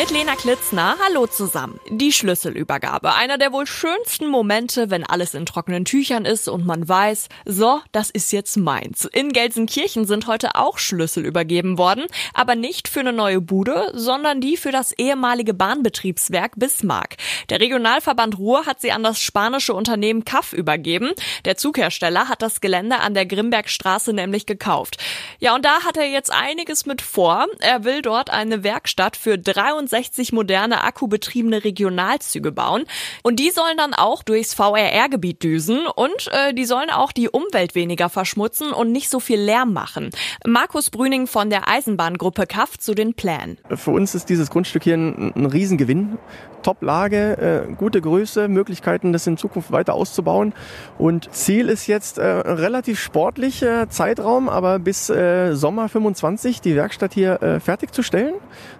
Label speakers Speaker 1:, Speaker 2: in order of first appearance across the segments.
Speaker 1: Mit Lena Klitzner, hallo zusammen. Die Schlüsselübergabe, einer der wohl schönsten Momente, wenn alles in trockenen Tüchern ist und man weiß, so, das ist jetzt meins. In Gelsenkirchen sind heute auch Schlüssel übergeben worden, aber nicht für eine neue Bude, sondern die für das ehemalige Bahnbetriebswerk Bismarck. Der Regionalverband Ruhr hat sie an das spanische Unternehmen CAF übergeben. Der Zughersteller hat das Gelände an der Grimbergstraße nämlich gekauft. Ja, und da hat er jetzt einiges mit vor. Er will dort eine Werkstatt für 23 65 moderne akkubetriebene Regionalzüge bauen. Und die sollen dann auch durchs VRR-Gebiet düsen und äh, die sollen auch die Umwelt weniger verschmutzen und nicht so viel Lärm machen. Markus Brüning von der Eisenbahngruppe KAF zu den Plänen.
Speaker 2: Für uns ist dieses Grundstück hier ein, ein Riesengewinn. Top-Lage, äh, gute Größe, Möglichkeiten, das in Zukunft weiter auszubauen. Und Ziel ist jetzt äh, relativ sportlicher Zeitraum, aber bis äh, Sommer 25 die Werkstatt hier äh, fertigzustellen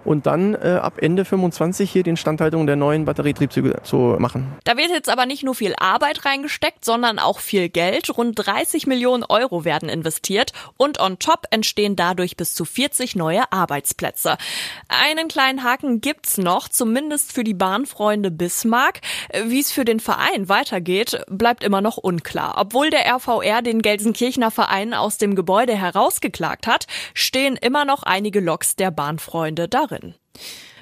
Speaker 2: und dann äh, ab Ende 25 hier die Instandhaltung der neuen Batterietriebzüge zu machen.
Speaker 1: Da wird jetzt aber nicht nur viel Arbeit reingesteckt, sondern auch viel Geld. Rund 30 Millionen Euro werden investiert und on top entstehen dadurch bis zu 40 neue Arbeitsplätze. Einen kleinen Haken gibt's noch, zumindest für die Bahn Bahnfreunde Bismarck. Wie es für den Verein weitergeht, bleibt immer noch unklar. Obwohl der RVR den Gelsenkirchener Verein aus dem Gebäude herausgeklagt hat, stehen immer noch einige Loks der Bahnfreunde darin.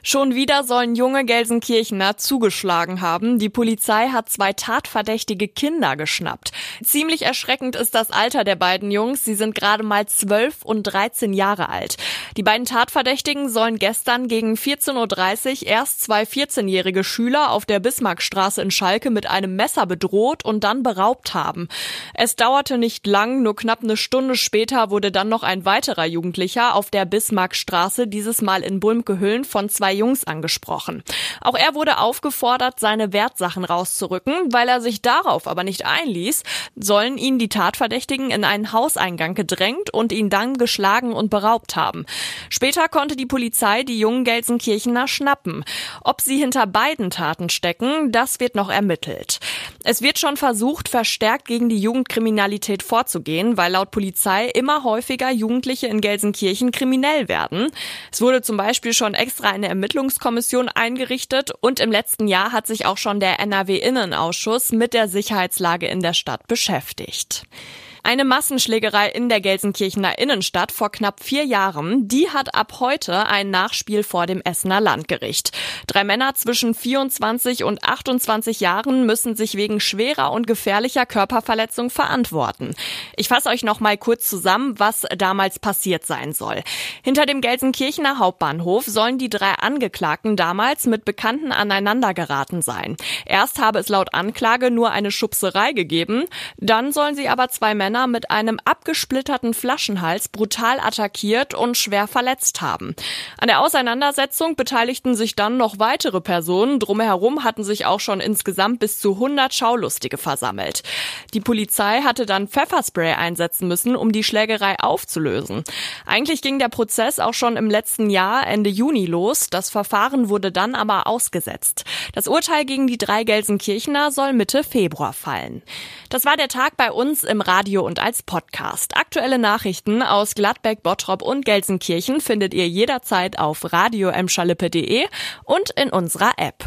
Speaker 1: Schon wieder sollen junge Gelsenkirchener zugeschlagen haben. Die Polizei hat zwei tatverdächtige Kinder geschnappt. Ziemlich erschreckend ist das Alter der beiden Jungs. Sie sind gerade mal 12 und 13 Jahre alt. Die beiden Tatverdächtigen sollen gestern gegen 14.30 Uhr erst zwei 14-jährige Schüler auf der Bismarckstraße in Schalke mit einem Messer bedroht und dann beraubt haben. Es dauerte nicht lang, nur knapp eine Stunde später wurde dann noch ein weiterer Jugendlicher auf der Bismarckstraße, dieses Mal in Bulmkehüllen, von zwei zwei Jungs angesprochen. Auch er wurde aufgefordert, seine Wertsachen rauszurücken. Weil er sich darauf aber nicht einließ, sollen ihn die Tatverdächtigen in einen Hauseingang gedrängt und ihn dann geschlagen und beraubt haben. Später konnte die Polizei die jungen Gelsenkirchener schnappen. Ob sie hinter beiden Taten stecken, das wird noch ermittelt. Es wird schon versucht, verstärkt gegen die Jugendkriminalität vorzugehen, weil laut Polizei immer häufiger Jugendliche in Gelsenkirchen kriminell werden. Es wurde zum Beispiel schon extra eine Ermittlungskommission eingerichtet und im letzten Jahr hat sich auch schon der NRW-Innenausschuss mit der Sicherheitslage in der Stadt beschäftigt. Eine Massenschlägerei in der Gelsenkirchener Innenstadt vor knapp vier Jahren, die hat ab heute ein Nachspiel vor dem Essener Landgericht. Drei Männer zwischen 24 und 28 Jahren müssen sich wegen schwerer und gefährlicher Körperverletzung verantworten. Ich fasse euch noch mal kurz zusammen, was damals passiert sein soll. Hinter dem Gelsenkirchener Hauptbahnhof sollen die drei Angeklagten damals mit Bekannten aneinander geraten sein. Erst habe es laut Anklage nur eine Schubserei gegeben, dann sollen sie aber zwei Männer Männer mit einem abgesplitterten Flaschenhals brutal attackiert und schwer verletzt haben. An der Auseinandersetzung beteiligten sich dann noch weitere Personen. Drumherum hatten sich auch schon insgesamt bis zu 100 Schaulustige versammelt. Die Polizei hatte dann Pfefferspray einsetzen müssen, um die Schlägerei aufzulösen. Eigentlich ging der Prozess auch schon im letzten Jahr, Ende Juni, los. Das Verfahren wurde dann aber ausgesetzt. Das Urteil gegen die drei Gelsenkirchener soll Mitte Februar fallen. Das war der Tag bei uns im Radio Video und als Podcast. Aktuelle Nachrichten aus Gladbeck, Bottrop und Gelsenkirchen findet ihr jederzeit auf radio und in unserer App.